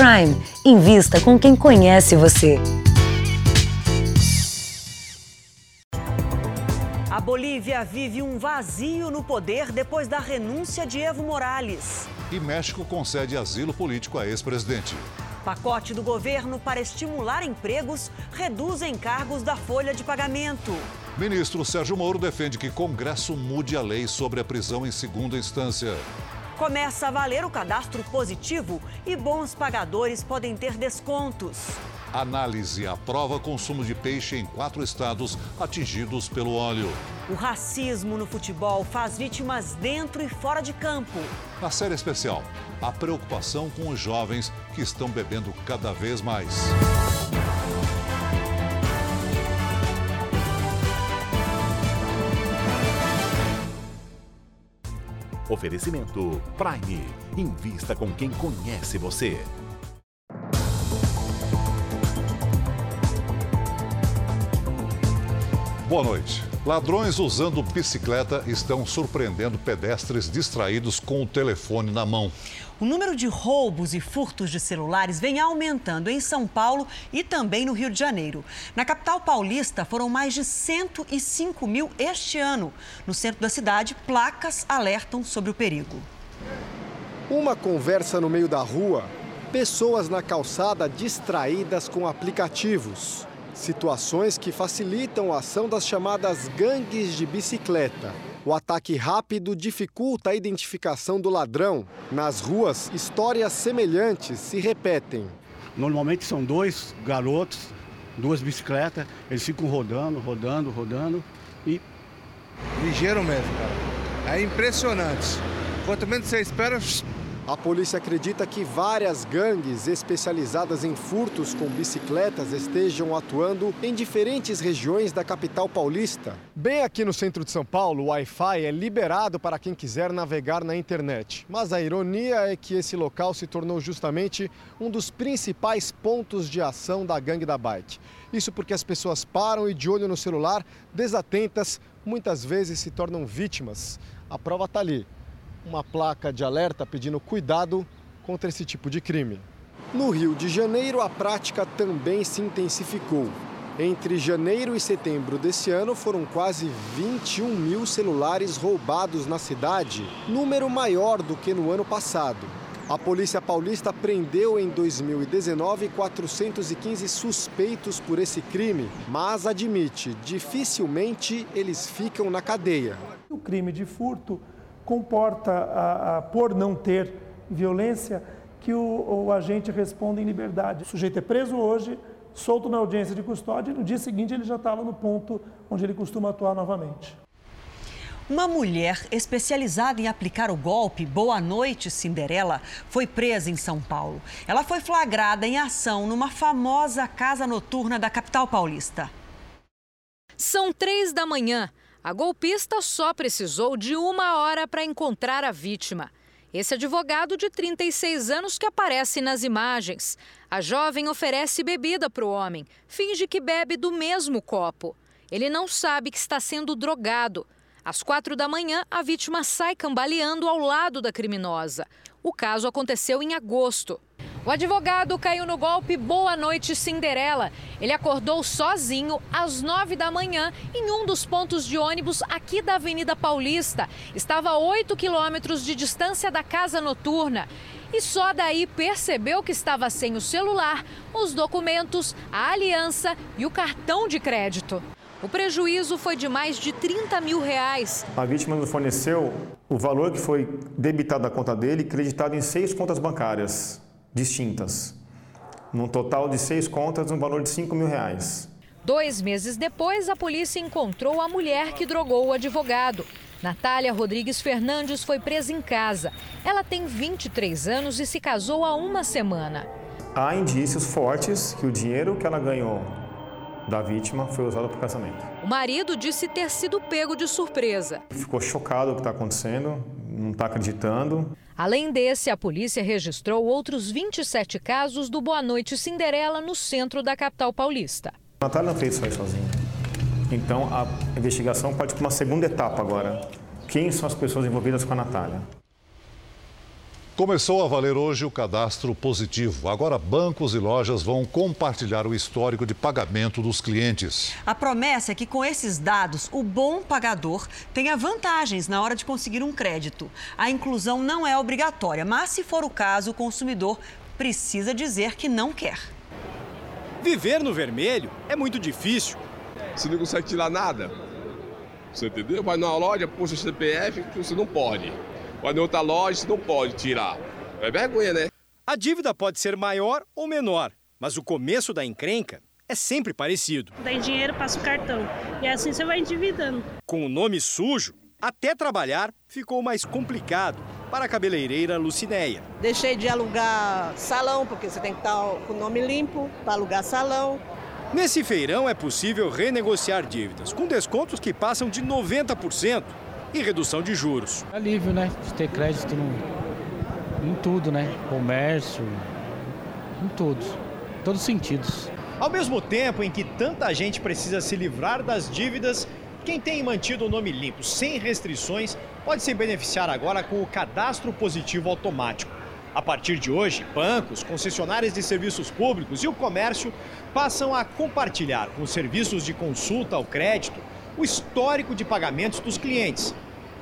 Prime. Invista com quem conhece você. A Bolívia vive um vazio no poder depois da renúncia de Evo Morales. E México concede asilo político a ex-presidente. Pacote do governo para estimular empregos reduz encargos da folha de pagamento. Ministro Sérgio Moro defende que Congresso mude a lei sobre a prisão em segunda instância. Começa a valer o cadastro positivo e bons pagadores podem ter descontos. Análise aprova consumo de peixe em quatro estados atingidos pelo óleo. O racismo no futebol faz vítimas dentro e fora de campo. Na série especial, a preocupação com os jovens que estão bebendo cada vez mais. Oferecimento Prime. Invista com quem conhece você. Boa noite. Ladrões usando bicicleta estão surpreendendo pedestres distraídos com o telefone na mão. O número de roubos e furtos de celulares vem aumentando em São Paulo e também no Rio de Janeiro. Na capital paulista, foram mais de 105 mil este ano. No centro da cidade, placas alertam sobre o perigo. Uma conversa no meio da rua, pessoas na calçada distraídas com aplicativos. Situações que facilitam a ação das chamadas gangues de bicicleta. O ataque rápido dificulta a identificação do ladrão. Nas ruas, histórias semelhantes se repetem. Normalmente são dois garotos, duas bicicletas, eles ficam rodando, rodando, rodando e. Ligeiro mesmo, cara. É impressionante. Quanto menos você espera, a polícia acredita que várias gangues especializadas em furtos com bicicletas estejam atuando em diferentes regiões da capital paulista. Bem aqui no centro de São Paulo, o Wi-Fi é liberado para quem quiser navegar na internet. Mas a ironia é que esse local se tornou justamente um dos principais pontos de ação da gangue da bike. Isso porque as pessoas param e de olho no celular, desatentas, muitas vezes se tornam vítimas. A prova está ali uma placa de alerta pedindo cuidado contra esse tipo de crime. No Rio de Janeiro, a prática também se intensificou. Entre janeiro e setembro desse ano, foram quase 21 mil celulares roubados na cidade, número maior do que no ano passado. A Polícia Paulista prendeu em 2019 415 suspeitos por esse crime, mas admite, dificilmente eles ficam na cadeia. O crime de furto comporta, a, a, por não ter violência, que o, o agente responda em liberdade. O sujeito é preso hoje, solto na audiência de custódia e no dia seguinte ele já está lá no ponto onde ele costuma atuar novamente. Uma mulher especializada em aplicar o golpe Boa Noite Cinderela foi presa em São Paulo. Ela foi flagrada em ação numa famosa casa noturna da capital paulista. São três da manhã. A golpista só precisou de uma hora para encontrar a vítima. Esse advogado de 36 anos que aparece nas imagens. A jovem oferece bebida para o homem, finge que bebe do mesmo copo. Ele não sabe que está sendo drogado. Às quatro da manhã, a vítima sai cambaleando ao lado da criminosa. O caso aconteceu em agosto. O advogado caiu no golpe Boa Noite Cinderela. Ele acordou sozinho às nove da manhã em um dos pontos de ônibus aqui da Avenida Paulista. Estava a oito quilômetros de distância da casa noturna. E só daí percebeu que estava sem o celular, os documentos, a aliança e o cartão de crédito. O prejuízo foi de mais de 30 mil reais. A vítima nos forneceu o valor que foi debitado da conta dele, creditado em seis contas bancárias distintas. Num total de seis contas, um valor de 5 mil reais. Dois meses depois, a polícia encontrou a mulher que drogou o advogado. Natália Rodrigues Fernandes foi presa em casa. Ela tem 23 anos e se casou há uma semana. Há indícios fortes que o dinheiro que ela ganhou da vítima foi usado para o casamento. O marido disse ter sido pego de surpresa. Ficou chocado com o que está acontecendo, não está acreditando. Além desse, a polícia registrou outros 27 casos do Boa Noite Cinderela no centro da capital paulista. A Natália não fez isso aí sozinha. Então a investigação pode para uma segunda etapa agora. Quem são as pessoas envolvidas com a Natália? Começou a valer hoje o cadastro positivo. Agora, bancos e lojas vão compartilhar o histórico de pagamento dos clientes. A promessa é que, com esses dados, o bom pagador tenha vantagens na hora de conseguir um crédito. A inclusão não é obrigatória, mas, se for o caso, o consumidor precisa dizer que não quer. Viver no vermelho é muito difícil. Você não consegue tirar nada. Você entendeu? Vai numa loja, puxa o CPF, você não pode. Vai em outra loja, você não pode tirar. É vergonha, né? A dívida pode ser maior ou menor, mas o começo da encrenca é sempre parecido. Daí dinheiro, passa o cartão. E assim você vai endividando. Com o nome sujo, até trabalhar ficou mais complicado para a cabeleireira Lucinéia. Deixei de alugar salão, porque você tem que estar com o nome limpo para alugar salão. Nesse feirão é possível renegociar dívidas, com descontos que passam de 90% e redução de juros. Alívio, né? De ter crédito no, em tudo, né? Comércio, em tudo. Em todos os sentidos. Ao mesmo tempo em que tanta gente precisa se livrar das dívidas, quem tem mantido o nome limpo, sem restrições, pode se beneficiar agora com o cadastro positivo automático. A partir de hoje, bancos, concessionárias de serviços públicos e o comércio passam a compartilhar com os serviços de consulta ao crédito o histórico de pagamentos dos clientes,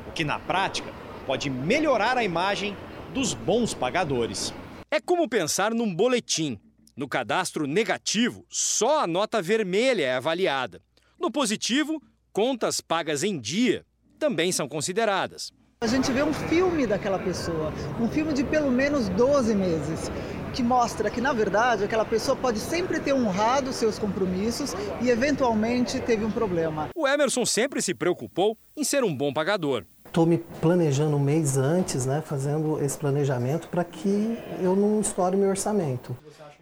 o que na prática pode melhorar a imagem dos bons pagadores. É como pensar num boletim. No cadastro negativo, só a nota vermelha é avaliada. No positivo, contas pagas em dia também são consideradas. A gente vê um filme daquela pessoa, um filme de pelo menos 12 meses que mostra que, na verdade, aquela pessoa pode sempre ter honrado seus compromissos e, eventualmente, teve um problema. O Emerson sempre se preocupou em ser um bom pagador. Estou me planejando um mês antes, né, fazendo esse planejamento para que eu não estoure meu orçamento.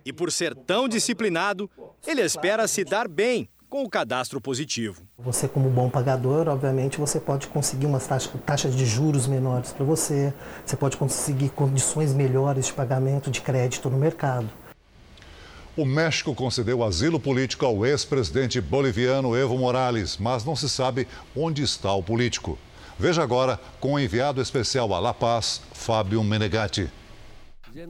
E por ser tão disciplinado, ele espera se dar bem com o cadastro positivo. Você, como bom pagador, obviamente, você pode conseguir umas taxas, taxas de juros menores para você, você pode conseguir condições melhores de pagamento de crédito no mercado. O México concedeu asilo político ao ex-presidente boliviano Evo Morales, mas não se sabe onde está o político. Veja agora com o enviado especial a La Paz, Fábio Menegatti.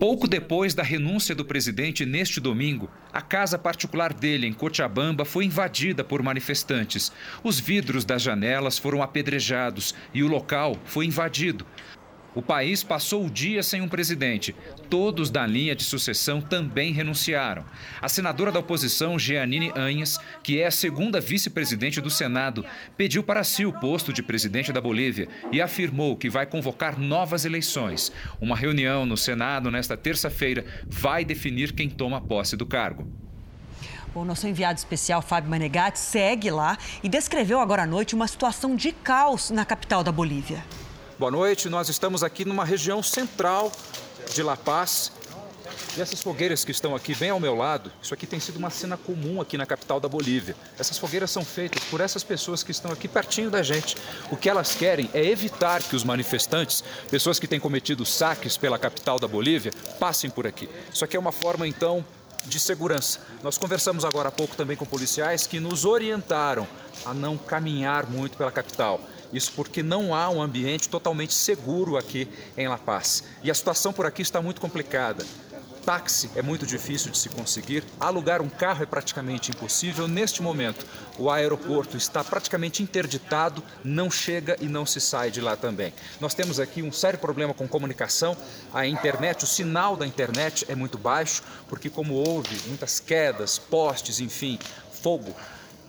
Pouco depois da renúncia do presidente neste domingo, a casa particular dele em Cochabamba foi invadida por manifestantes. Os vidros das janelas foram apedrejados e o local foi invadido. O país passou o dia sem um presidente. Todos da linha de sucessão também renunciaram. A senadora da oposição, Jeanine Anhas, que é a segunda vice-presidente do Senado, pediu para si o posto de presidente da Bolívia e afirmou que vai convocar novas eleições. Uma reunião no Senado nesta terça-feira vai definir quem toma posse do cargo. O nosso enviado especial, Fábio Manegatti, segue lá e descreveu agora à noite uma situação de caos na capital da Bolívia. Boa noite, nós estamos aqui numa região central de La Paz. E essas fogueiras que estão aqui bem ao meu lado, isso aqui tem sido uma cena comum aqui na capital da Bolívia. Essas fogueiras são feitas por essas pessoas que estão aqui pertinho da gente. O que elas querem é evitar que os manifestantes, pessoas que têm cometido saques pela capital da Bolívia, passem por aqui. Isso aqui é uma forma, então, de segurança. Nós conversamos agora há pouco também com policiais que nos orientaram a não caminhar muito pela capital. Isso porque não há um ambiente totalmente seguro aqui em La Paz. E a situação por aqui está muito complicada. Táxi é muito difícil de se conseguir, alugar um carro é praticamente impossível. Neste momento, o aeroporto está praticamente interditado, não chega e não se sai de lá também. Nós temos aqui um sério problema com comunicação. A internet, o sinal da internet é muito baixo, porque, como houve muitas quedas, postes, enfim, fogo,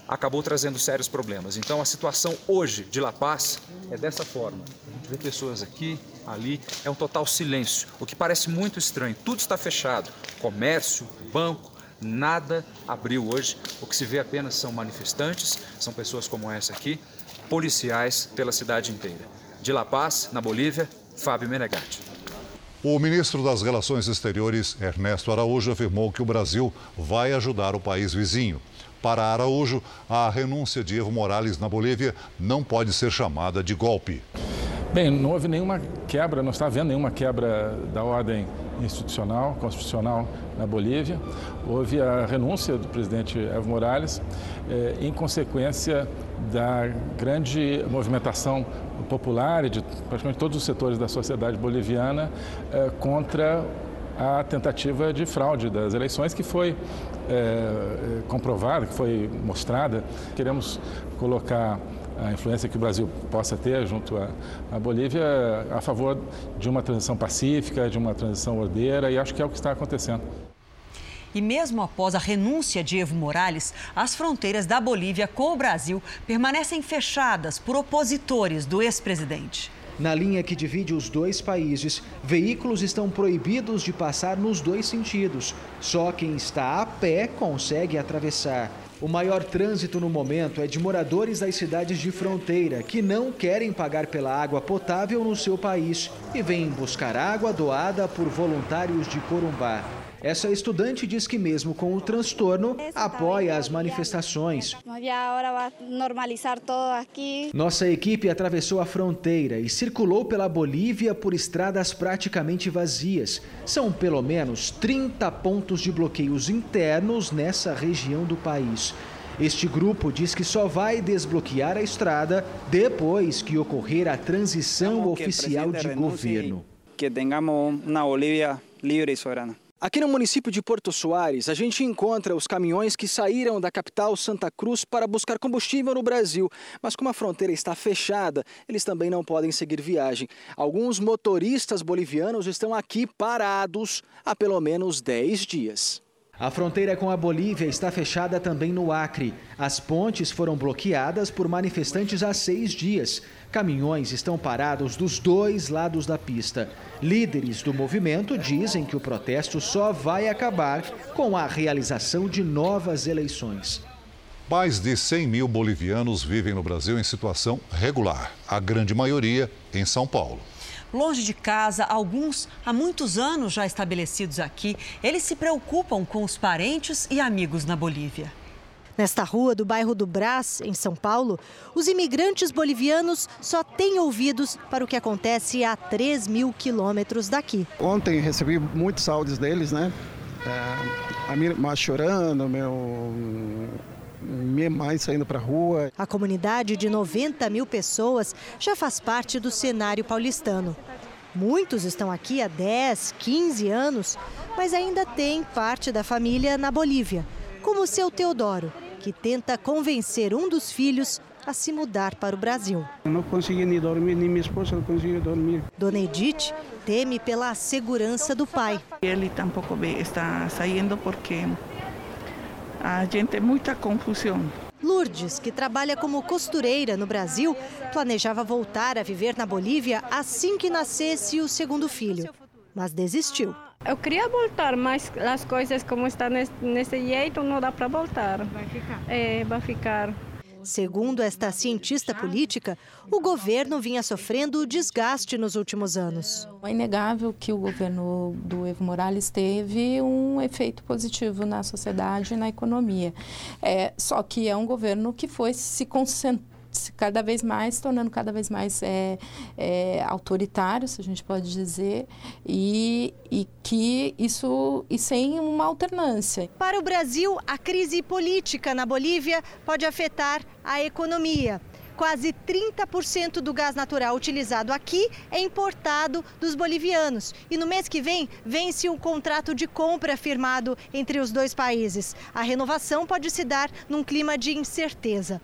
acabou trazendo sérios problemas. Então a situação hoje de La Paz é dessa forma. A gente vê pessoas aqui, ali, é um total silêncio, o que parece muito estranho. Tudo está fechado. Comércio, banco, nada abriu hoje. O que se vê apenas são manifestantes, são pessoas como essa aqui, policiais pela cidade inteira. De La Paz, na Bolívia, Fábio Menegatti. O ministro das Relações Exteriores, Ernesto Araújo, afirmou que o Brasil vai ajudar o país vizinho. Para Araújo, a renúncia de Evo Morales na Bolívia não pode ser chamada de golpe. Bem, não houve nenhuma quebra, não está havendo nenhuma quebra da ordem institucional, constitucional na Bolívia. Houve a renúncia do presidente Evo Morales eh, em consequência da grande movimentação popular e de praticamente todos os setores da sociedade boliviana eh, contra a tentativa de fraude das eleições que foi é, comprovada, que foi mostrada. Queremos colocar a influência que o Brasil possa ter junto à, Bolívia a favor de uma transição pacífica, de uma transição ordeira, e acho que é o que está acontecendo. E mesmo após a renúncia de Evo Morales, as fronteiras da Bolívia com o Brasil permanecem fechadas por opositores do ex-presidente. Na linha que divide os dois países, veículos estão proibidos de passar nos dois sentidos. Só quem está a pé consegue atravessar. O maior trânsito no momento é de moradores das cidades de fronteira que não querem pagar pela água potável no seu país e vêm buscar água doada por voluntários de Corumbá. Essa estudante diz que, mesmo com o transtorno, apoia as manifestações. Nossa equipe atravessou a fronteira e circulou pela Bolívia por estradas praticamente vazias. São pelo menos 30 pontos de bloqueios internos nessa região do país. Este grupo diz que só vai desbloquear a estrada depois que ocorrer a transição oficial de governo. Que tenhamos uma Bolívia livre e soberana. Aqui no município de Porto Soares, a gente encontra os caminhões que saíram da capital Santa Cruz para buscar combustível no Brasil. Mas como a fronteira está fechada, eles também não podem seguir viagem. Alguns motoristas bolivianos estão aqui parados há pelo menos 10 dias. A fronteira com a Bolívia está fechada também no Acre. As pontes foram bloqueadas por manifestantes há seis dias. Caminhões estão parados dos dois lados da pista. Líderes do movimento dizem que o protesto só vai acabar com a realização de novas eleições. Mais de 100 mil bolivianos vivem no Brasil em situação regular, a grande maioria em São Paulo longe de casa, alguns há muitos anos já estabelecidos aqui, eles se preocupam com os parentes e amigos na Bolívia. Nesta rua do bairro do Brás, em São Paulo, os imigrantes bolivianos só têm ouvidos para o que acontece a 3 mil quilômetros daqui. Ontem recebi muitos áudios deles, né? É, a minha irmã chorando, meu minha mãe saindo para a rua. A comunidade de 90 mil pessoas já faz parte do cenário paulistano. Muitos estão aqui há 10, 15 anos, mas ainda tem parte da família na Bolívia, como o seu Teodoro, que tenta convencer um dos filhos a se mudar para o Brasil. Eu não consegui nem dormir, nem minha esposa não conseguiu dormir. Dona Edith teme pela segurança do pai. Ele tampouco está saindo porque a gente muita confusão. Lourdes, que trabalha como costureira no Brasil, planejava voltar a viver na Bolívia assim que nascesse o segundo filho, mas desistiu. Eu queria voltar, mas as coisas como estão nesse, nesse jeito não dá para voltar. Vai ficar. É, vai ficar. Segundo esta cientista política, o governo vinha sofrendo desgaste nos últimos anos. É inegável que o governo do Evo Morales teve um efeito positivo na sociedade e na economia. É, só que é um governo que foi se concentrando cada vez mais, tornando cada vez mais é, é, autoritário, se a gente pode dizer, e, e que isso e sem uma alternância. Para o Brasil, a crise política na Bolívia pode afetar a economia. Quase 30% do gás natural utilizado aqui é importado dos bolivianos. E no mês que vem, vence um contrato de compra firmado entre os dois países. A renovação pode se dar num clima de incerteza.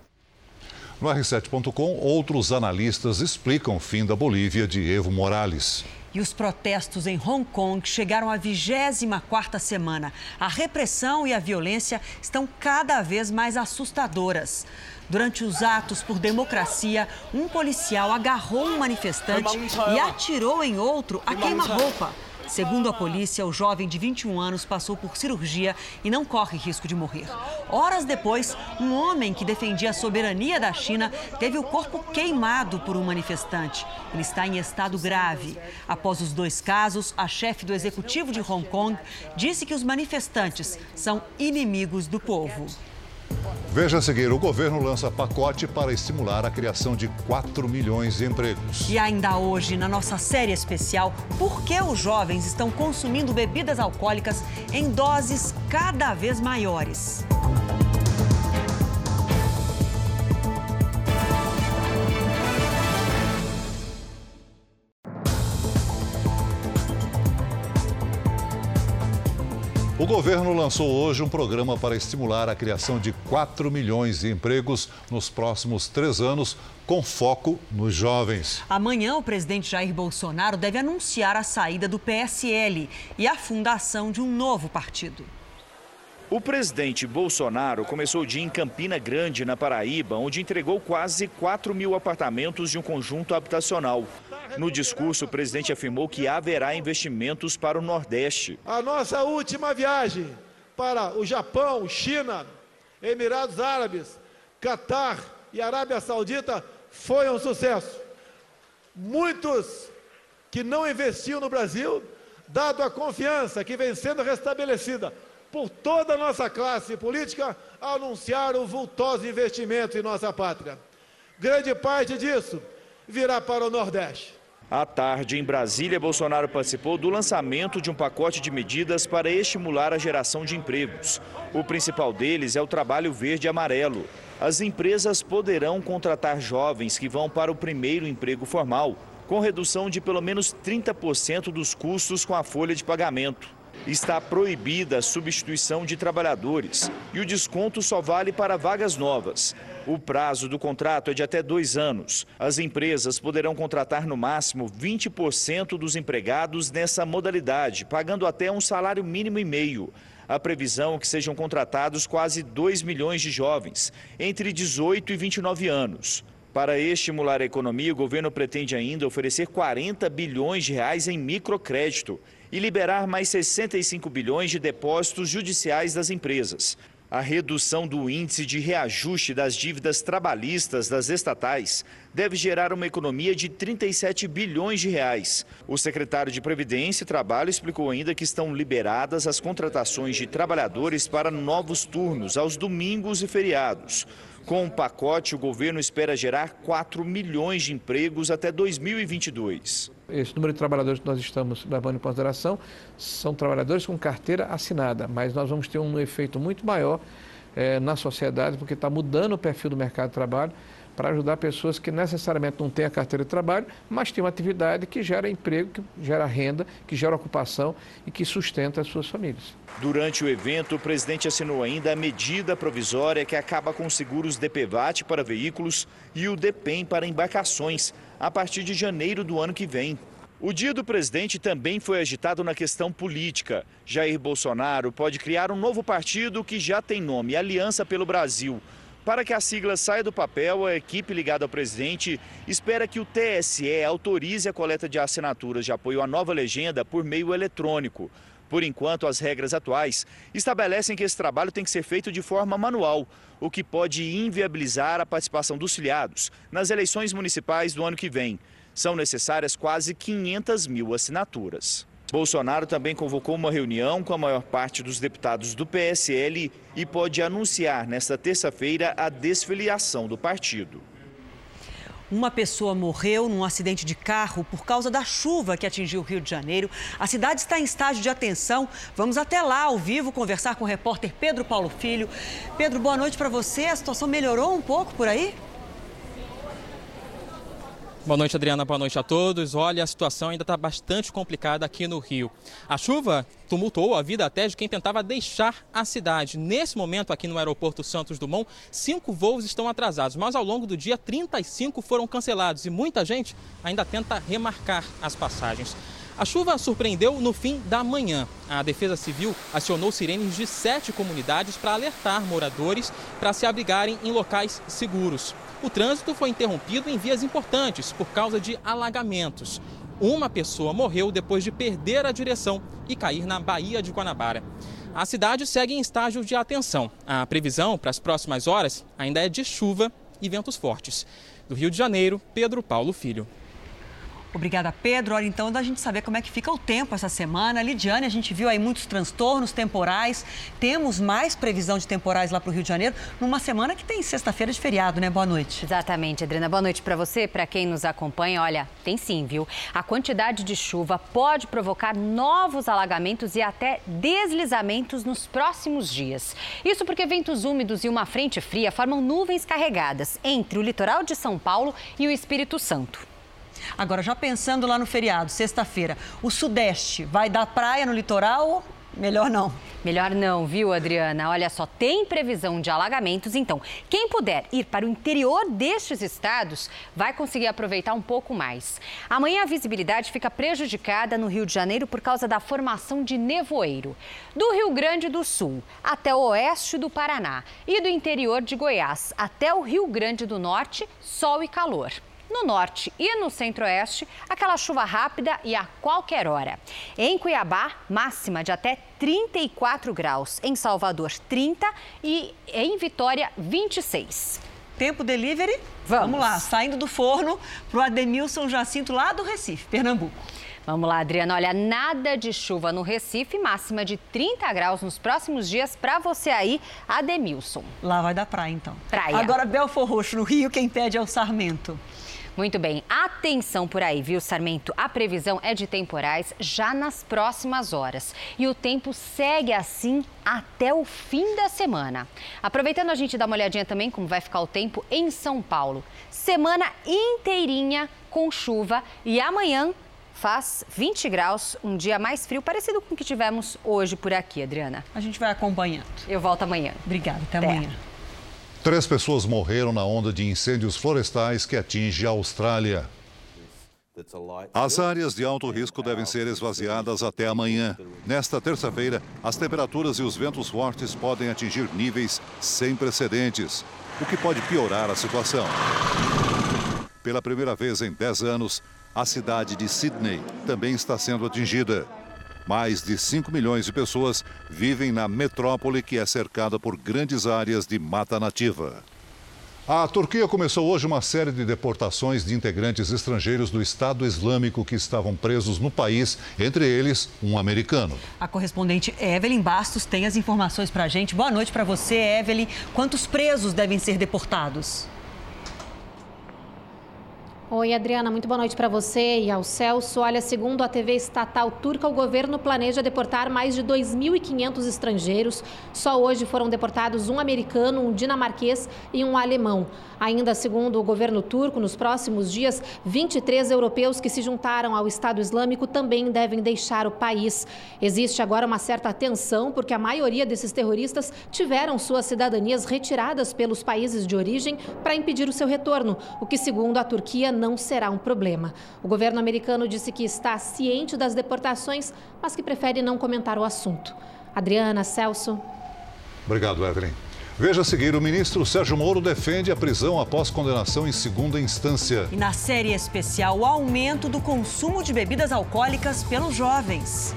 No R7.com, outros analistas explicam o fim da Bolívia de Evo Morales. E os protestos em Hong Kong chegaram à 24ª semana. A repressão e a violência estão cada vez mais assustadoras. Durante os atos por democracia, um policial agarrou um manifestante e atirou em outro a queima-roupa. Segundo a polícia, o jovem de 21 anos passou por cirurgia e não corre risco de morrer. Horas depois, um homem que defendia a soberania da China teve o corpo queimado por um manifestante. Ele está em estado grave. Após os dois casos, a chefe do executivo de Hong Kong disse que os manifestantes são inimigos do povo. Veja a seguir: o governo lança pacote para estimular a criação de 4 milhões de empregos. E ainda hoje, na nossa série especial, por que os jovens estão consumindo bebidas alcoólicas em doses cada vez maiores? O governo lançou hoje um programa para estimular a criação de 4 milhões de empregos nos próximos três anos, com foco nos jovens. Amanhã, o presidente Jair Bolsonaro deve anunciar a saída do PSL e a fundação de um novo partido. O presidente Bolsonaro começou o dia em Campina Grande, na Paraíba, onde entregou quase 4 mil apartamentos de um conjunto habitacional. No discurso, o presidente afirmou que haverá investimentos para o Nordeste. A nossa última viagem para o Japão, China, Emirados Árabes, Catar e Arábia Saudita foi um sucesso. Muitos que não investiam no Brasil, dado a confiança que vem sendo restabelecida por toda a nossa classe política, anunciaram vultosos investimentos em nossa pátria. Grande parte disso virá para o Nordeste. À tarde, em Brasília, Bolsonaro participou do lançamento de um pacote de medidas para estimular a geração de empregos. O principal deles é o trabalho verde e amarelo. As empresas poderão contratar jovens que vão para o primeiro emprego formal, com redução de pelo menos 30% dos custos com a folha de pagamento está proibida a substituição de trabalhadores e o desconto só vale para vagas novas. O prazo do contrato é de até dois anos. As empresas poderão contratar no máximo 20% dos empregados nessa modalidade, pagando até um salário mínimo e meio. A previsão é que sejam contratados quase 2 milhões de jovens, entre 18 e 29 anos. Para estimular a economia, o governo pretende ainda oferecer 40 bilhões de reais em microcrédito e liberar mais 65 bilhões de depósitos judiciais das empresas. A redução do índice de reajuste das dívidas trabalhistas das estatais deve gerar uma economia de 37 bilhões de reais. O secretário de Previdência e Trabalho explicou ainda que estão liberadas as contratações de trabalhadores para novos turnos aos domingos e feriados. Com o pacote, o governo espera gerar 4 milhões de empregos até 2022. Esse número de trabalhadores que nós estamos levando em consideração são trabalhadores com carteira assinada, mas nós vamos ter um efeito muito maior é, na sociedade, porque está mudando o perfil do mercado de trabalho para ajudar pessoas que necessariamente não têm a carteira de trabalho, mas têm uma atividade que gera emprego, que gera renda, que gera ocupação e que sustenta as suas famílias. Durante o evento, o presidente assinou ainda a medida provisória que acaba com os seguros DPVAT para veículos e o DEPEN para embarcações, a partir de janeiro do ano que vem. O dia do presidente também foi agitado na questão política. Jair Bolsonaro pode criar um novo partido que já tem nome, Aliança pelo Brasil. Para que a sigla saia do papel, a equipe ligada ao presidente espera que o TSE autorize a coleta de assinaturas de apoio à nova legenda por meio eletrônico. Por enquanto, as regras atuais estabelecem que esse trabalho tem que ser feito de forma manual, o que pode inviabilizar a participação dos filiados nas eleições municipais do ano que vem. São necessárias quase 500 mil assinaturas. Bolsonaro também convocou uma reunião com a maior parte dos deputados do PSL e pode anunciar nesta terça-feira a desfiliação do partido. Uma pessoa morreu num acidente de carro por causa da chuva que atingiu o Rio de Janeiro. A cidade está em estágio de atenção. Vamos até lá, ao vivo, conversar com o repórter Pedro Paulo Filho. Pedro, boa noite para você. A situação melhorou um pouco por aí? Boa noite, Adriana. Boa noite a todos. Olha, a situação ainda está bastante complicada aqui no Rio. A chuva tumultuou a vida até de quem tentava deixar a cidade. Nesse momento, aqui no aeroporto Santos Dumont, cinco voos estão atrasados, mas ao longo do dia, 35 foram cancelados e muita gente ainda tenta remarcar as passagens. A chuva surpreendeu no fim da manhã. A Defesa Civil acionou sirenes de sete comunidades para alertar moradores para se abrigarem em locais seguros. O trânsito foi interrompido em vias importantes por causa de alagamentos. Uma pessoa morreu depois de perder a direção e cair na Baía de Guanabara. A cidade segue em estágio de atenção. A previsão para as próximas horas ainda é de chuva e ventos fortes. Do Rio de Janeiro, Pedro Paulo Filho. Obrigada, Pedro. Olha, então, da gente saber como é que fica o tempo essa semana. Lidiane, a gente viu aí muitos transtornos temporais. Temos mais previsão de temporais lá para o Rio de Janeiro, numa semana que tem sexta-feira de feriado, né? Boa noite. Exatamente, Adriana. Boa noite para você, para quem nos acompanha. Olha, tem sim, viu? A quantidade de chuva pode provocar novos alagamentos e até deslizamentos nos próximos dias. Isso porque ventos úmidos e uma frente fria formam nuvens carregadas entre o litoral de São Paulo e o Espírito Santo. Agora, já pensando lá no feriado, sexta-feira, o Sudeste vai dar praia no litoral? Melhor não. Melhor não, viu, Adriana? Olha só, tem previsão de alagamentos, então quem puder ir para o interior destes estados vai conseguir aproveitar um pouco mais. Amanhã a visibilidade fica prejudicada no Rio de Janeiro por causa da formação de nevoeiro. Do Rio Grande do Sul até o oeste do Paraná e do interior de Goiás até o Rio Grande do Norte, sol e calor. No norte e no centro-oeste, aquela chuva rápida e a qualquer hora. Em Cuiabá, máxima de até 34 graus. Em Salvador, 30 e em Vitória, 26. Tempo delivery? Vamos, Vamos lá, saindo do forno para o Ademilson Jacinto, lá do Recife, Pernambuco. Vamos lá, Adriana. Olha, nada de chuva no Recife, máxima de 30 graus nos próximos dias para você aí, Ademilson. Lá vai dar praia, então. Praia. Agora, Belfor Roxo, no Rio, quem pede é o Sarmento. Muito bem, atenção por aí, viu, Sarmento? A previsão é de temporais já nas próximas horas. E o tempo segue assim até o fim da semana. Aproveitando a gente dá uma olhadinha também como vai ficar o tempo em São Paulo. Semana inteirinha com chuva e amanhã faz 20 graus, um dia mais frio, parecido com o que tivemos hoje por aqui, Adriana. A gente vai acompanhando. Eu volto amanhã. Obrigada, até, até. amanhã. Três pessoas morreram na onda de incêndios florestais que atinge a Austrália. As áreas de alto risco devem ser esvaziadas até amanhã. Nesta terça-feira, as temperaturas e os ventos fortes podem atingir níveis sem precedentes, o que pode piorar a situação. Pela primeira vez em 10 anos, a cidade de Sydney também está sendo atingida. Mais de 5 milhões de pessoas vivem na metrópole que é cercada por grandes áreas de mata nativa. A Turquia começou hoje uma série de deportações de integrantes estrangeiros do Estado Islâmico que estavam presos no país, entre eles um americano. A correspondente Evelyn Bastos tem as informações para a gente. Boa noite para você, Evelyn. Quantos presos devem ser deportados? Oi, Adriana, muito boa noite para você e ao Celso. Olha, segundo a TV estatal turca, o governo planeja deportar mais de 2.500 estrangeiros. Só hoje foram deportados um americano, um dinamarquês e um alemão. Ainda segundo o governo turco, nos próximos dias, 23 europeus que se juntaram ao Estado Islâmico também devem deixar o país. Existe agora uma certa tensão porque a maioria desses terroristas tiveram suas cidadanias retiradas pelos países de origem para impedir o seu retorno, o que, segundo a Turquia, não será um problema. O governo americano disse que está ciente das deportações, mas que prefere não comentar o assunto. Adriana, Celso. Obrigado, Evelyn. Veja a seguir, o ministro Sérgio Moro defende a prisão após condenação em segunda instância. E na série especial, o aumento do consumo de bebidas alcoólicas pelos jovens.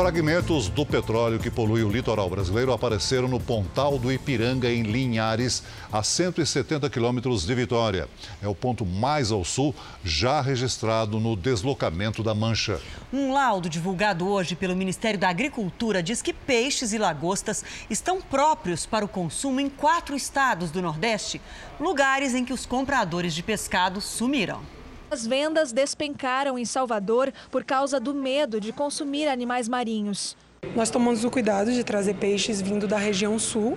Fragmentos do petróleo que polui o litoral brasileiro apareceram no Pontal do Ipiranga, em Linhares, a 170 quilômetros de Vitória. É o ponto mais ao sul já registrado no deslocamento da Mancha. Um laudo divulgado hoje pelo Ministério da Agricultura diz que peixes e lagostas estão próprios para o consumo em quatro estados do Nordeste, lugares em que os compradores de pescado sumiram. As vendas despencaram em Salvador por causa do medo de consumir animais marinhos. Nós tomamos o cuidado de trazer peixes vindo da região sul,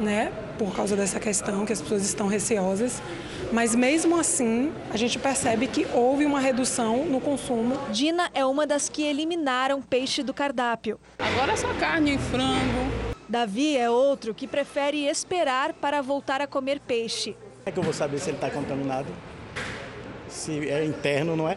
né, por causa dessa questão que as pessoas estão receosas. Mas mesmo assim, a gente percebe que houve uma redução no consumo. Dina é uma das que eliminaram peixe do cardápio. Agora é só carne e frango. Davi é outro que prefere esperar para voltar a comer peixe. É que eu vou saber se ele está contaminado? Se é interno, não é?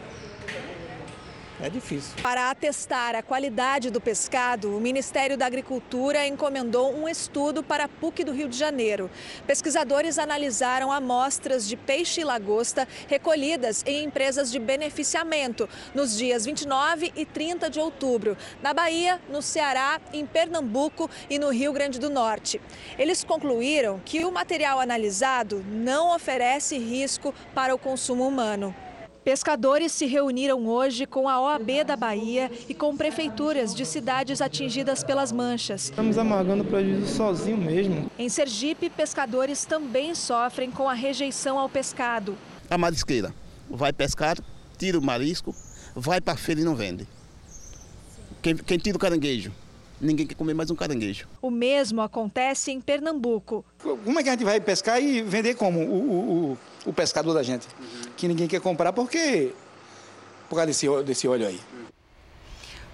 É difícil. Para atestar a qualidade do pescado, o Ministério da Agricultura encomendou um estudo para a PUC do Rio de Janeiro. Pesquisadores analisaram amostras de peixe e lagosta recolhidas em empresas de beneficiamento nos dias 29 e 30 de outubro, na Bahia, no Ceará, em Pernambuco e no Rio Grande do Norte. Eles concluíram que o material analisado não oferece risco para o consumo humano. Pescadores se reuniram hoje com a OAB da Bahia e com prefeituras de cidades atingidas pelas manchas. Estamos amargando o prejuízo sozinho mesmo. Em Sergipe, pescadores também sofrem com a rejeição ao pescado. A marisqueira vai pescar, tira o marisco, vai para a feira e não vende. Quem, quem tira o caranguejo ninguém quer comer mais um caranguejo. O mesmo acontece em Pernambuco. Como é que a gente vai pescar e vender como o, o, o, o pescador da gente? Que ninguém quer comprar porque por causa desse, desse óleo aí.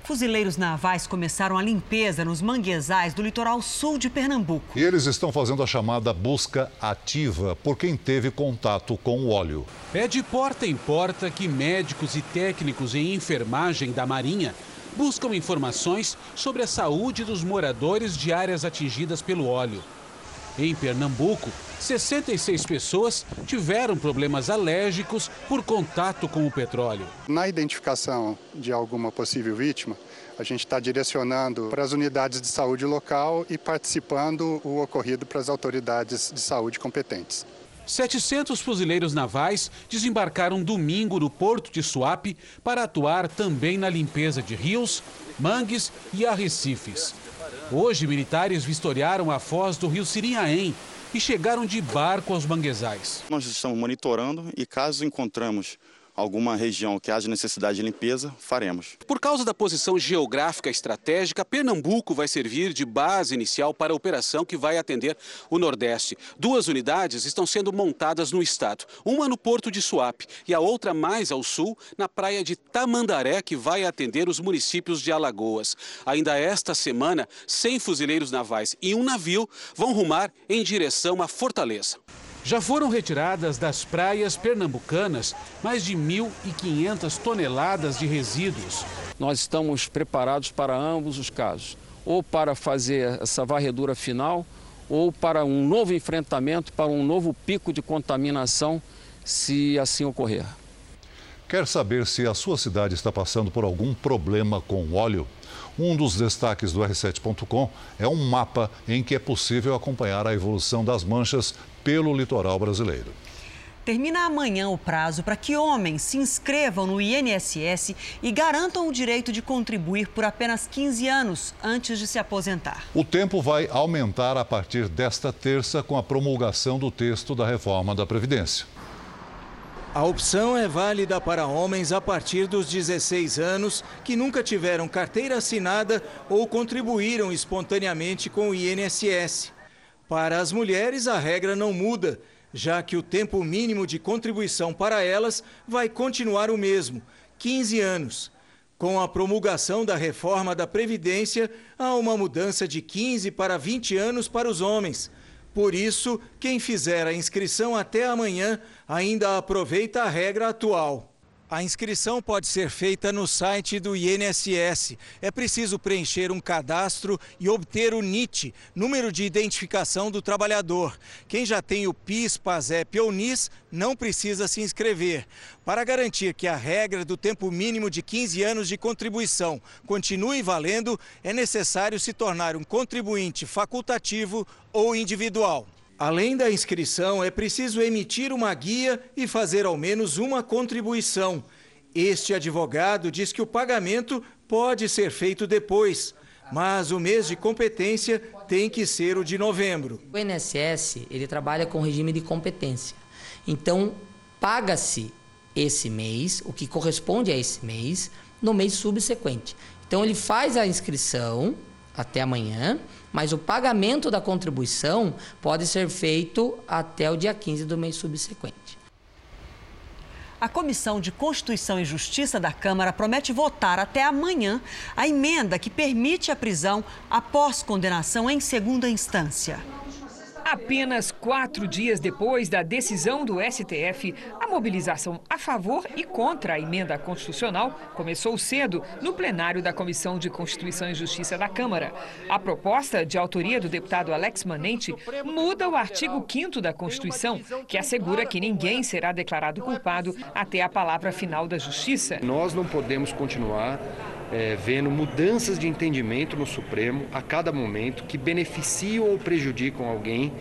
Fuzileiros navais começaram a limpeza nos manguezais do litoral sul de Pernambuco. E eles estão fazendo a chamada busca ativa por quem teve contato com o óleo. É de porta em porta que médicos e técnicos em enfermagem da Marinha buscam informações sobre a saúde dos moradores de áreas atingidas pelo óleo. Em Pernambuco, 66 pessoas tiveram problemas alérgicos por contato com o petróleo. Na identificação de alguma possível vítima, a gente está direcionando para as unidades de saúde local e participando o ocorrido para as autoridades de saúde competentes. 700 fuzileiros navais desembarcaram domingo no porto de Suape para atuar também na limpeza de rios, mangues e arrecifes. Hoje, militares vistoriaram a foz do rio Sirinhaém e chegaram de barco aos manguezais. Nós estamos monitorando e caso encontramos alguma região que haja necessidade de limpeza, faremos. Por causa da posição geográfica estratégica, Pernambuco vai servir de base inicial para a operação que vai atender o Nordeste. Duas unidades estão sendo montadas no estado, uma no porto de Suape e a outra mais ao sul, na praia de Tamandaré, que vai atender os municípios de Alagoas. Ainda esta semana, 100 fuzileiros navais e um navio vão rumar em direção à Fortaleza. Já foram retiradas das praias pernambucanas mais de 1.500 toneladas de resíduos. Nós estamos preparados para ambos os casos, ou para fazer essa varredura final, ou para um novo enfrentamento, para um novo pico de contaminação, se assim ocorrer. Quer saber se a sua cidade está passando por algum problema com óleo? Um dos destaques do R7.com é um mapa em que é possível acompanhar a evolução das manchas pelo litoral brasileiro. Termina amanhã o prazo para que homens se inscrevam no INSS e garantam o direito de contribuir por apenas 15 anos antes de se aposentar. O tempo vai aumentar a partir desta terça com a promulgação do texto da reforma da Previdência. A opção é válida para homens a partir dos 16 anos que nunca tiveram carteira assinada ou contribuíram espontaneamente com o INSS. Para as mulheres, a regra não muda, já que o tempo mínimo de contribuição para elas vai continuar o mesmo, 15 anos. Com a promulgação da reforma da Previdência, há uma mudança de 15 para 20 anos para os homens. Por isso, quem fizer a inscrição até amanhã ainda aproveita a regra atual. A inscrição pode ser feita no site do INSS. É preciso preencher um cadastro e obter o NIT, número de identificação do trabalhador. Quem já tem o PIS, PASEP ou NIS não precisa se inscrever. Para garantir que a regra do tempo mínimo de 15 anos de contribuição continue valendo, é necessário se tornar um contribuinte facultativo ou individual. Além da inscrição, é preciso emitir uma guia e fazer ao menos uma contribuição. Este advogado diz que o pagamento pode ser feito depois, mas o mês de competência tem que ser o de novembro. O INSS ele trabalha com regime de competência. Então, paga-se esse mês, o que corresponde a esse mês, no mês subsequente. Então, ele faz a inscrição até amanhã mas o pagamento da contribuição pode ser feito até o dia 15 do mês subsequente. A Comissão de Constituição e Justiça da Câmara promete votar até amanhã a emenda que permite a prisão após condenação em segunda instância. Apenas quatro dias depois da decisão do STF, a mobilização a favor e contra a emenda constitucional começou cedo no plenário da Comissão de Constituição e Justiça da Câmara. A proposta, de autoria do deputado Alex Manente, muda o artigo 5 da Constituição, que assegura que ninguém será declarado culpado até a palavra final da Justiça. Nós não podemos continuar é, vendo mudanças de entendimento no Supremo a cada momento que beneficiam ou prejudicam alguém,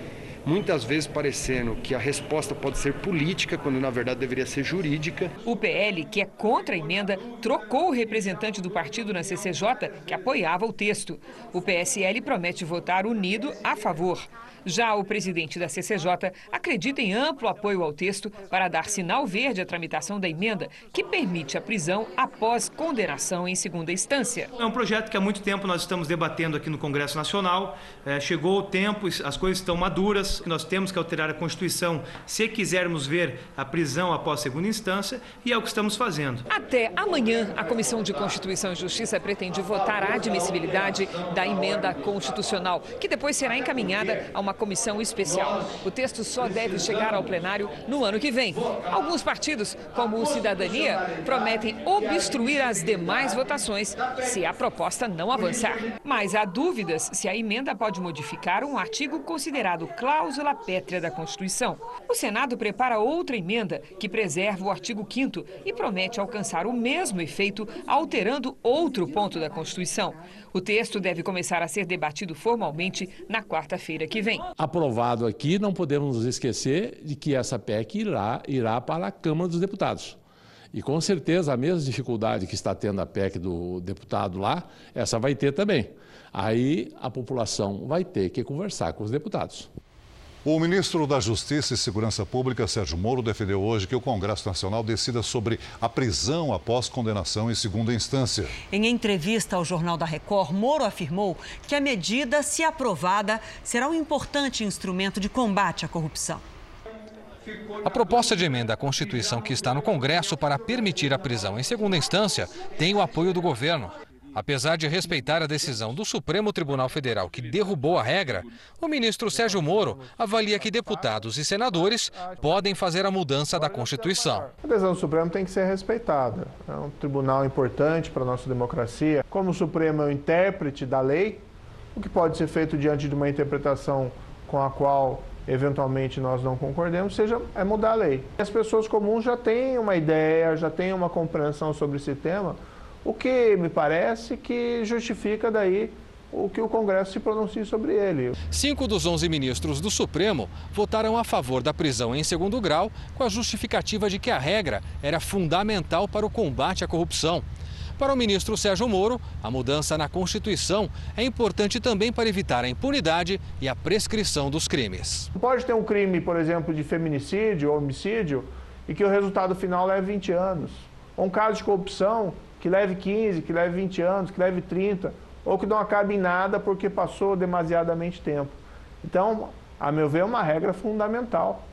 muitas vezes parecendo que a resposta pode ser política, quando na verdade deveria ser jurídica. O PL, que é contra a emenda, trocou o representante do partido na CCJ, que apoiava o texto. O PSL promete votar unido a favor. Já o presidente da CCJ acredita em amplo apoio ao texto para dar sinal verde à tramitação da emenda, que permite a prisão após condenação em segunda instância. É um projeto que há muito tempo nós estamos debatendo aqui no Congresso Nacional. É, chegou o tempo, as coisas estão maduras, nós temos que alterar a Constituição se quisermos ver a prisão após segunda instância, e é o que estamos fazendo. Até amanhã, a Comissão de Constituição e Justiça pretende votar a admissibilidade da emenda constitucional, que depois será encaminhada a uma comissão especial. O texto só deve chegar ao plenário no ano que vem. Alguns partidos, como o Cidadania, prometem obstruir as demais votações se a proposta não avançar. Mas há dúvidas se a emenda pode modificar um artigo considerado cláusula pétrea da Constituição. O Senado prepara outra emenda que preserva o artigo 5 e promete alcançar o mesmo efeito alterando outro ponto da Constituição. O texto deve começar a ser debatido formalmente na quarta-feira que vem. Aprovado aqui, não podemos nos esquecer de que essa PEC irá, irá para a Câmara dos Deputados. E com certeza a mesma dificuldade que está tendo a PEC do deputado lá, essa vai ter também. Aí a população vai ter que conversar com os deputados. O ministro da Justiça e Segurança Pública, Sérgio Moro, defendeu hoje que o Congresso Nacional decida sobre a prisão após condenação em segunda instância. Em entrevista ao Jornal da Record, Moro afirmou que a medida, se aprovada, será um importante instrumento de combate à corrupção. A proposta de emenda à Constituição que está no Congresso para permitir a prisão em segunda instância tem o apoio do governo. Apesar de respeitar a decisão do Supremo Tribunal Federal que derrubou a regra, o ministro Sérgio Moro avalia que deputados e senadores podem fazer a mudança da Constituição. A decisão do Supremo tem que ser respeitada. É um tribunal importante para a nossa democracia. Como o Supremo é o intérprete da lei, o que pode ser feito diante de uma interpretação com a qual eventualmente nós não concordemos, seja é mudar a lei. As pessoas comuns já têm uma ideia, já têm uma compreensão sobre esse tema o que me parece que justifica daí o que o Congresso se pronuncie sobre ele. Cinco dos onze ministros do Supremo votaram a favor da prisão em segundo grau, com a justificativa de que a regra era fundamental para o combate à corrupção. Para o ministro Sérgio Moro, a mudança na Constituição é importante também para evitar a impunidade e a prescrição dos crimes. Pode ter um crime, por exemplo, de feminicídio ou homicídio e que o resultado final leve 20 anos. Ou um caso de corrupção que leve 15, que leve 20 anos, que leve 30, ou que não acabe em nada porque passou demasiadamente tempo. Então, a meu ver, é uma regra fundamental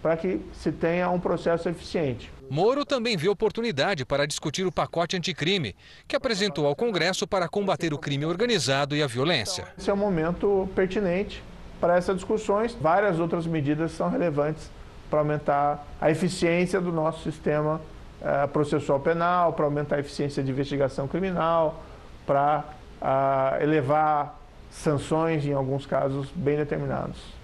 para que se tenha um processo eficiente. Moro também vê oportunidade para discutir o pacote anticrime, que apresentou ao Congresso para combater o crime organizado e a violência. Esse é um momento pertinente para essas discussões. Várias outras medidas são relevantes para aumentar a eficiência do nosso sistema uh, processual penal, para aumentar a eficiência de investigação criminal, para uh, elevar sanções em alguns casos bem determinados.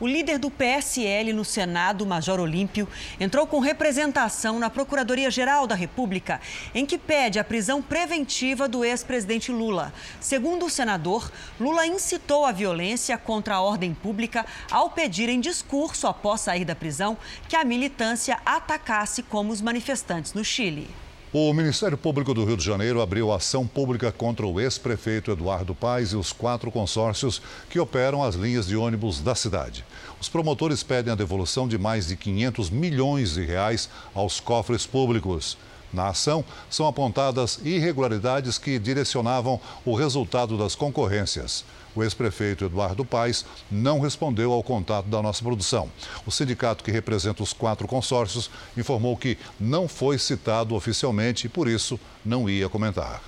O líder do PSL no Senado, Major Olímpio, entrou com representação na Procuradoria-Geral da República, em que pede a prisão preventiva do ex-presidente Lula. Segundo o senador, Lula incitou a violência contra a ordem pública ao pedir em discurso após sair da prisão que a militância atacasse como os manifestantes no Chile. O Ministério Público do Rio de Janeiro abriu ação pública contra o ex-prefeito Eduardo Paes e os quatro consórcios que operam as linhas de ônibus da cidade. Os promotores pedem a devolução de mais de 500 milhões de reais aos cofres públicos. Na ação, são apontadas irregularidades que direcionavam o resultado das concorrências. O ex-prefeito Eduardo Paes não respondeu ao contato da nossa produção. O sindicato que representa os quatro consórcios informou que não foi citado oficialmente e, por isso, não ia comentar.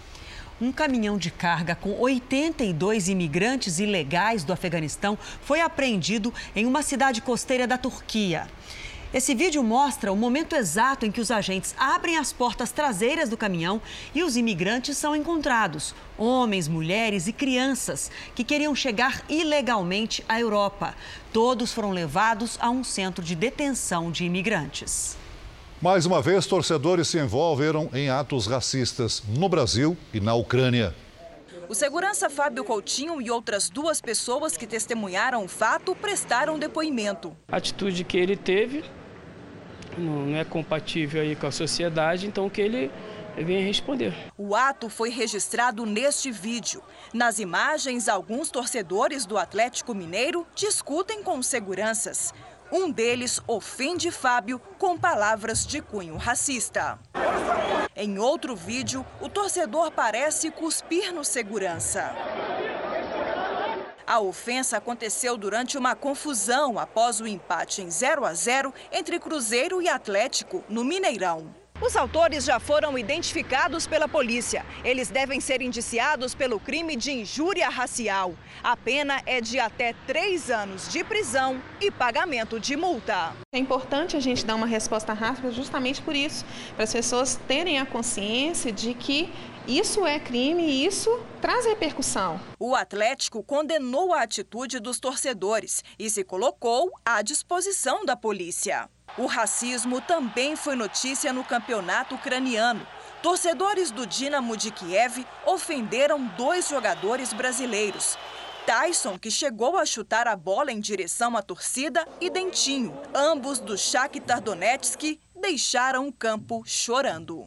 Um caminhão de carga com 82 imigrantes ilegais do Afeganistão foi apreendido em uma cidade costeira da Turquia. Esse vídeo mostra o momento exato em que os agentes abrem as portas traseiras do caminhão e os imigrantes são encontrados. Homens, mulheres e crianças que queriam chegar ilegalmente à Europa. Todos foram levados a um centro de detenção de imigrantes. Mais uma vez, torcedores se envolveram em atos racistas no Brasil e na Ucrânia. O segurança Fábio Coutinho e outras duas pessoas que testemunharam o fato prestaram depoimento. A atitude que ele teve não é compatível aí com a sociedade, então que ele venha responder. O ato foi registrado neste vídeo. Nas imagens, alguns torcedores do Atlético Mineiro discutem com seguranças. Um deles ofende Fábio com palavras de cunho racista. Em outro vídeo, o torcedor parece cuspir no segurança. A ofensa aconteceu durante uma confusão após o empate em 0 a 0 entre Cruzeiro e Atlético, no Mineirão. Os autores já foram identificados pela polícia. Eles devem ser indiciados pelo crime de injúria racial. A pena é de até três anos de prisão e pagamento de multa. É importante a gente dar uma resposta rápida justamente por isso, para as pessoas terem a consciência de que isso é crime e isso traz repercussão. O Atlético condenou a atitude dos torcedores e se colocou à disposição da polícia. O racismo também foi notícia no campeonato ucraniano. Torcedores do Dinamo de Kiev ofenderam dois jogadores brasileiros. Tyson, que chegou a chutar a bola em direção à torcida, e Dentinho, ambos do Shakhtar Donetsk, deixaram o campo chorando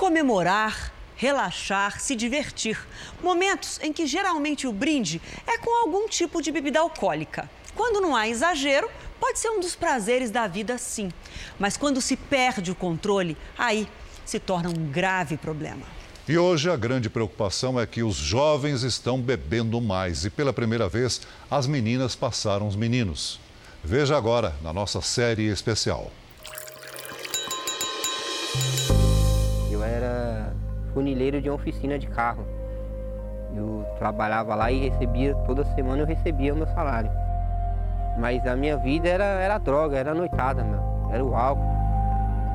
comemorar, relaxar, se divertir. Momentos em que geralmente o brinde é com algum tipo de bebida alcoólica. Quando não há exagero, pode ser um dos prazeres da vida, sim. Mas quando se perde o controle, aí se torna um grave problema. E hoje a grande preocupação é que os jovens estão bebendo mais e pela primeira vez as meninas passaram os meninos. Veja agora na nossa série especial. funileiro de uma oficina de carro. Eu trabalhava lá e recebia, toda semana eu recebia o meu salário. Mas a minha vida era, era droga, era noitada, meu. Era o álcool.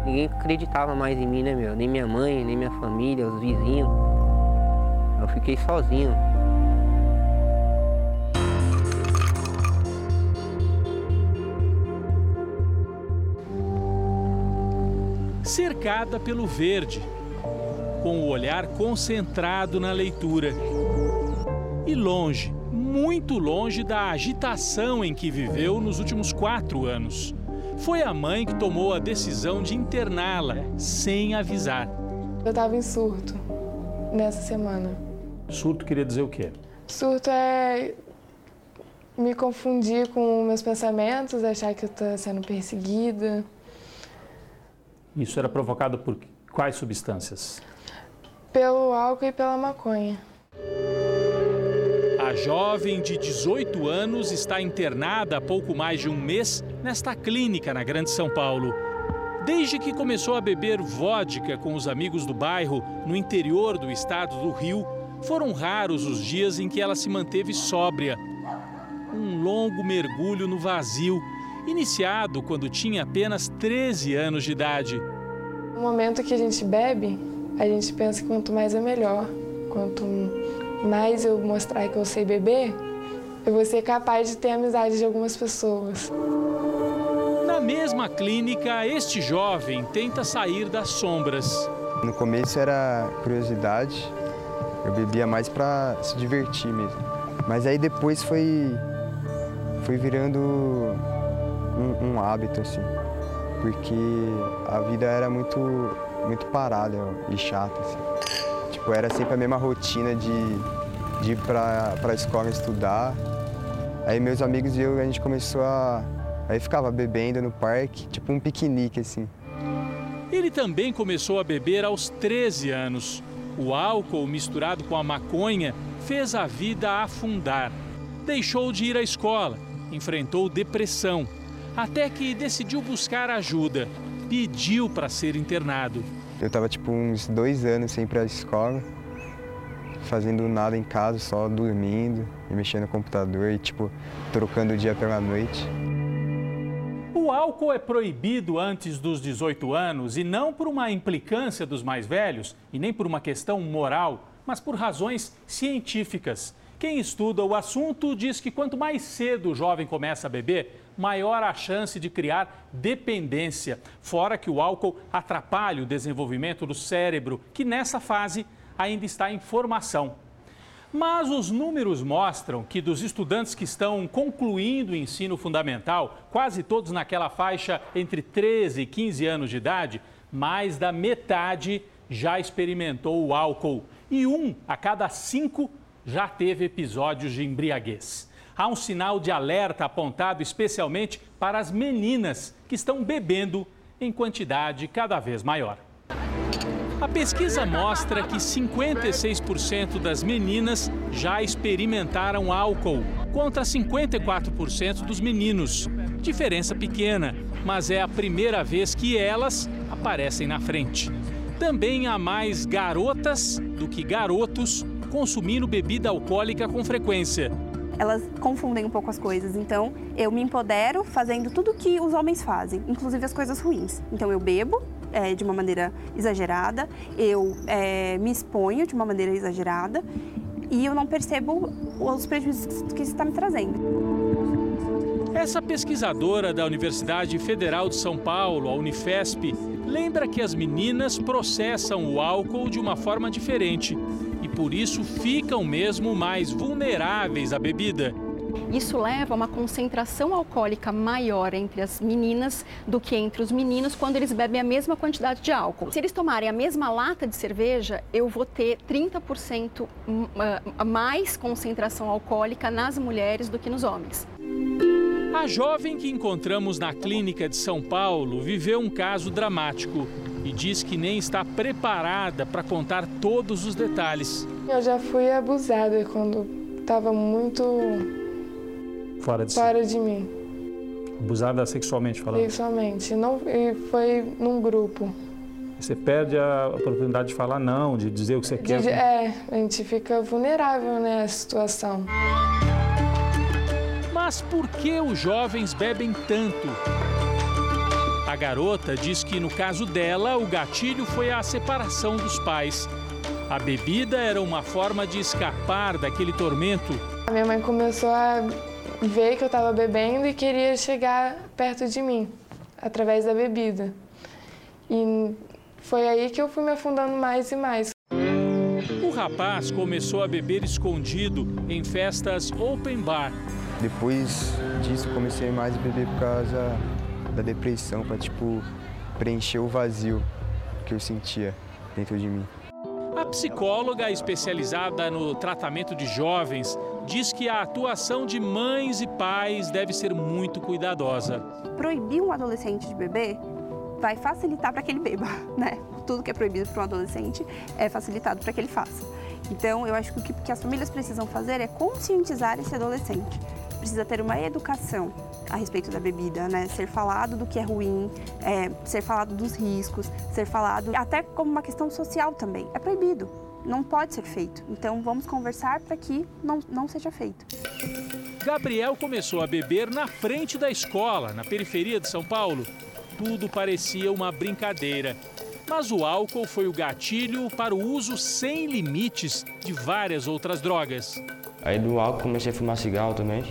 Ninguém acreditava mais em mim, né, meu? Nem minha mãe, nem minha família, os vizinhos. Eu fiquei sozinho. Cercada pelo verde, com o olhar concentrado na leitura. E longe, muito longe da agitação em que viveu nos últimos quatro anos. Foi a mãe que tomou a decisão de interná-la sem avisar. Eu estava em surto nessa semana. Surto queria dizer o quê? Surto é me confundir com meus pensamentos, achar que eu estou sendo perseguida. Isso era provocado por quais substâncias? Pelo álcool e pela maconha. Jovem de 18 anos está internada há pouco mais de um mês nesta clínica na Grande São Paulo. Desde que começou a beber vodka com os amigos do bairro no interior do estado do Rio, foram raros os dias em que ela se manteve sóbria. Um longo mergulho no vazio, iniciado quando tinha apenas 13 anos de idade. No momento que a gente bebe, a gente pensa que quanto mais é melhor. Quanto mais eu mostrar que eu sei beber, eu vou ser capaz de ter amizade de algumas pessoas. Na mesma clínica, este jovem tenta sair das sombras. No começo era curiosidade, eu bebia mais para se divertir mesmo. Mas aí depois foi, foi virando um, um hábito, assim, porque a vida era muito muito parada e chata. Assim. Tipo, era sempre a mesma rotina de, de ir pra, pra escola estudar. Aí meus amigos e eu, a gente começou a... Aí ficava bebendo no parque, tipo um piquenique, assim. Ele também começou a beber aos 13 anos. O álcool misturado com a maconha fez a vida afundar. Deixou de ir à escola, enfrentou depressão, até que decidiu buscar ajuda. Pediu para ser internado Eu tava tipo uns dois anos sem ir pra escola, fazendo nada em casa, só dormindo e mexendo no computador e tipo trocando o dia pela noite. O álcool é proibido antes dos 18 anos e não por uma implicância dos mais velhos e nem por uma questão moral, mas por razões científicas. Quem estuda o assunto diz que quanto mais cedo o jovem começa a beber, maior a chance de criar dependência. Fora que o álcool atrapalha o desenvolvimento do cérebro, que nessa fase ainda está em formação. Mas os números mostram que dos estudantes que estão concluindo o ensino fundamental, quase todos naquela faixa entre 13 e 15 anos de idade, mais da metade já experimentou o álcool e um a cada cinco já teve episódios de embriaguez. Há um sinal de alerta apontado especialmente para as meninas que estão bebendo em quantidade cada vez maior. A pesquisa mostra que 56% das meninas já experimentaram álcool, contra 54% dos meninos. Diferença pequena, mas é a primeira vez que elas aparecem na frente. Também há mais garotas do que garotos consumindo bebida alcoólica com frequência. Elas confundem um pouco as coisas, então eu me empodero fazendo tudo que os homens fazem, inclusive as coisas ruins. Então eu bebo é, de uma maneira exagerada, eu é, me exponho de uma maneira exagerada e eu não percebo os prejuízos que isso está me trazendo. Essa pesquisadora da Universidade Federal de São Paulo, a Unifesp, lembra que as meninas processam o álcool de uma forma diferente e por isso ficam mesmo mais vulneráveis à bebida. Isso leva a uma concentração alcoólica maior entre as meninas do que entre os meninos quando eles bebem a mesma quantidade de álcool. Se eles tomarem a mesma lata de cerveja, eu vou ter 30% mais concentração alcoólica nas mulheres do que nos homens. A jovem que encontramos na clínica de São Paulo viveu um caso dramático e diz que nem está preparada para contar todos os detalhes. Eu já fui abusada quando estava muito fora de, fora de mim. Abusada sexualmente falando? Sexualmente. Não, e foi num grupo. Você perde a oportunidade de falar não, de dizer o que você quer. De, é, a gente fica vulnerável nessa né, situação. Mas por que os jovens bebem tanto? A garota diz que no caso dela, o gatilho foi a separação dos pais. A bebida era uma forma de escapar daquele tormento. A minha mãe começou a ver que eu estava bebendo e queria chegar perto de mim, através da bebida. E foi aí que eu fui me afundando mais e mais. O rapaz começou a beber escondido em festas open bar depois disso, comecei mais a beber por causa da depressão, para tipo preencher o vazio que eu sentia dentro de mim. A psicóloga especializada no tratamento de jovens diz que a atuação de mães e pais deve ser muito cuidadosa. Proibir um adolescente de beber vai facilitar para que ele beba, né? Tudo que é proibido para um adolescente é facilitado para que ele faça. Então, eu acho que o que as famílias precisam fazer é conscientizar esse adolescente precisa ter uma educação a respeito da bebida, né? Ser falado do que é ruim, é, ser falado dos riscos, ser falado até como uma questão social também. É proibido, não pode ser feito. Então vamos conversar para que não, não seja feito. Gabriel começou a beber na frente da escola, na periferia de São Paulo. Tudo parecia uma brincadeira. Mas o álcool foi o gatilho para o uso sem limites de várias outras drogas. Aí do álcool comecei a fumar cigarro também.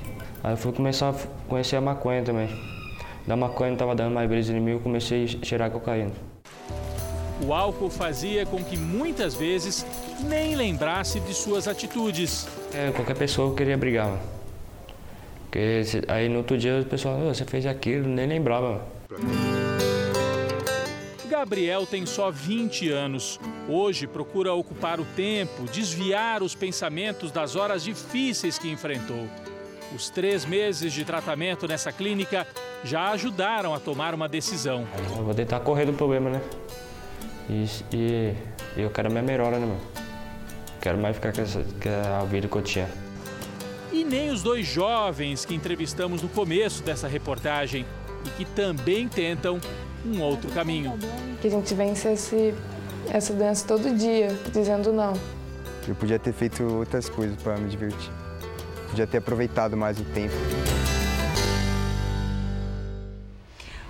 Aí eu fui começar a conhecer a maconha também. Da maconha não estava dando mais brisa em mim, eu comecei a cheirar cocaína. O álcool fazia com que muitas vezes nem lembrasse de suas atitudes. É, qualquer pessoa queria brigar, mano. Porque aí no outro dia o pessoal, oh, você fez aquilo, nem lembrava. Gabriel tem só 20 anos. Hoje procura ocupar o tempo, desviar os pensamentos das horas difíceis que enfrentou. Os três meses de tratamento nessa clínica já ajudaram a tomar uma decisão. Eu vou tentar correr do problema, né? E, e, eu quero a minha melhora, né, mano? Quero mais ficar com, essa, com a vida que eu tinha. E nem os dois jovens que entrevistamos no começo dessa reportagem e que também tentam um outro caminho. Que a gente vencesse essa doença todo dia, dizendo não. Eu podia ter feito outras coisas para me divertir. Podia ter aproveitado mais o tempo.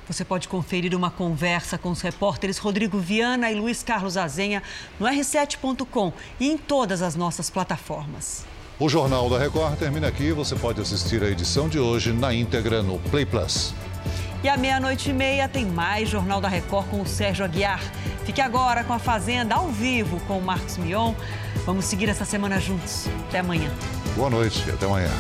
Você pode conferir uma conversa com os repórteres Rodrigo Viana e Luiz Carlos Azenha no r7.com e em todas as nossas plataformas. O Jornal da Record termina aqui. Você pode assistir a edição de hoje na íntegra no Play Plus. E à meia-noite e meia tem mais Jornal da Record com o Sérgio Aguiar. Fique agora com a Fazenda ao vivo com o Marcos Mion. Vamos seguir essa semana juntos. Até amanhã. Boa noite e até amanhã.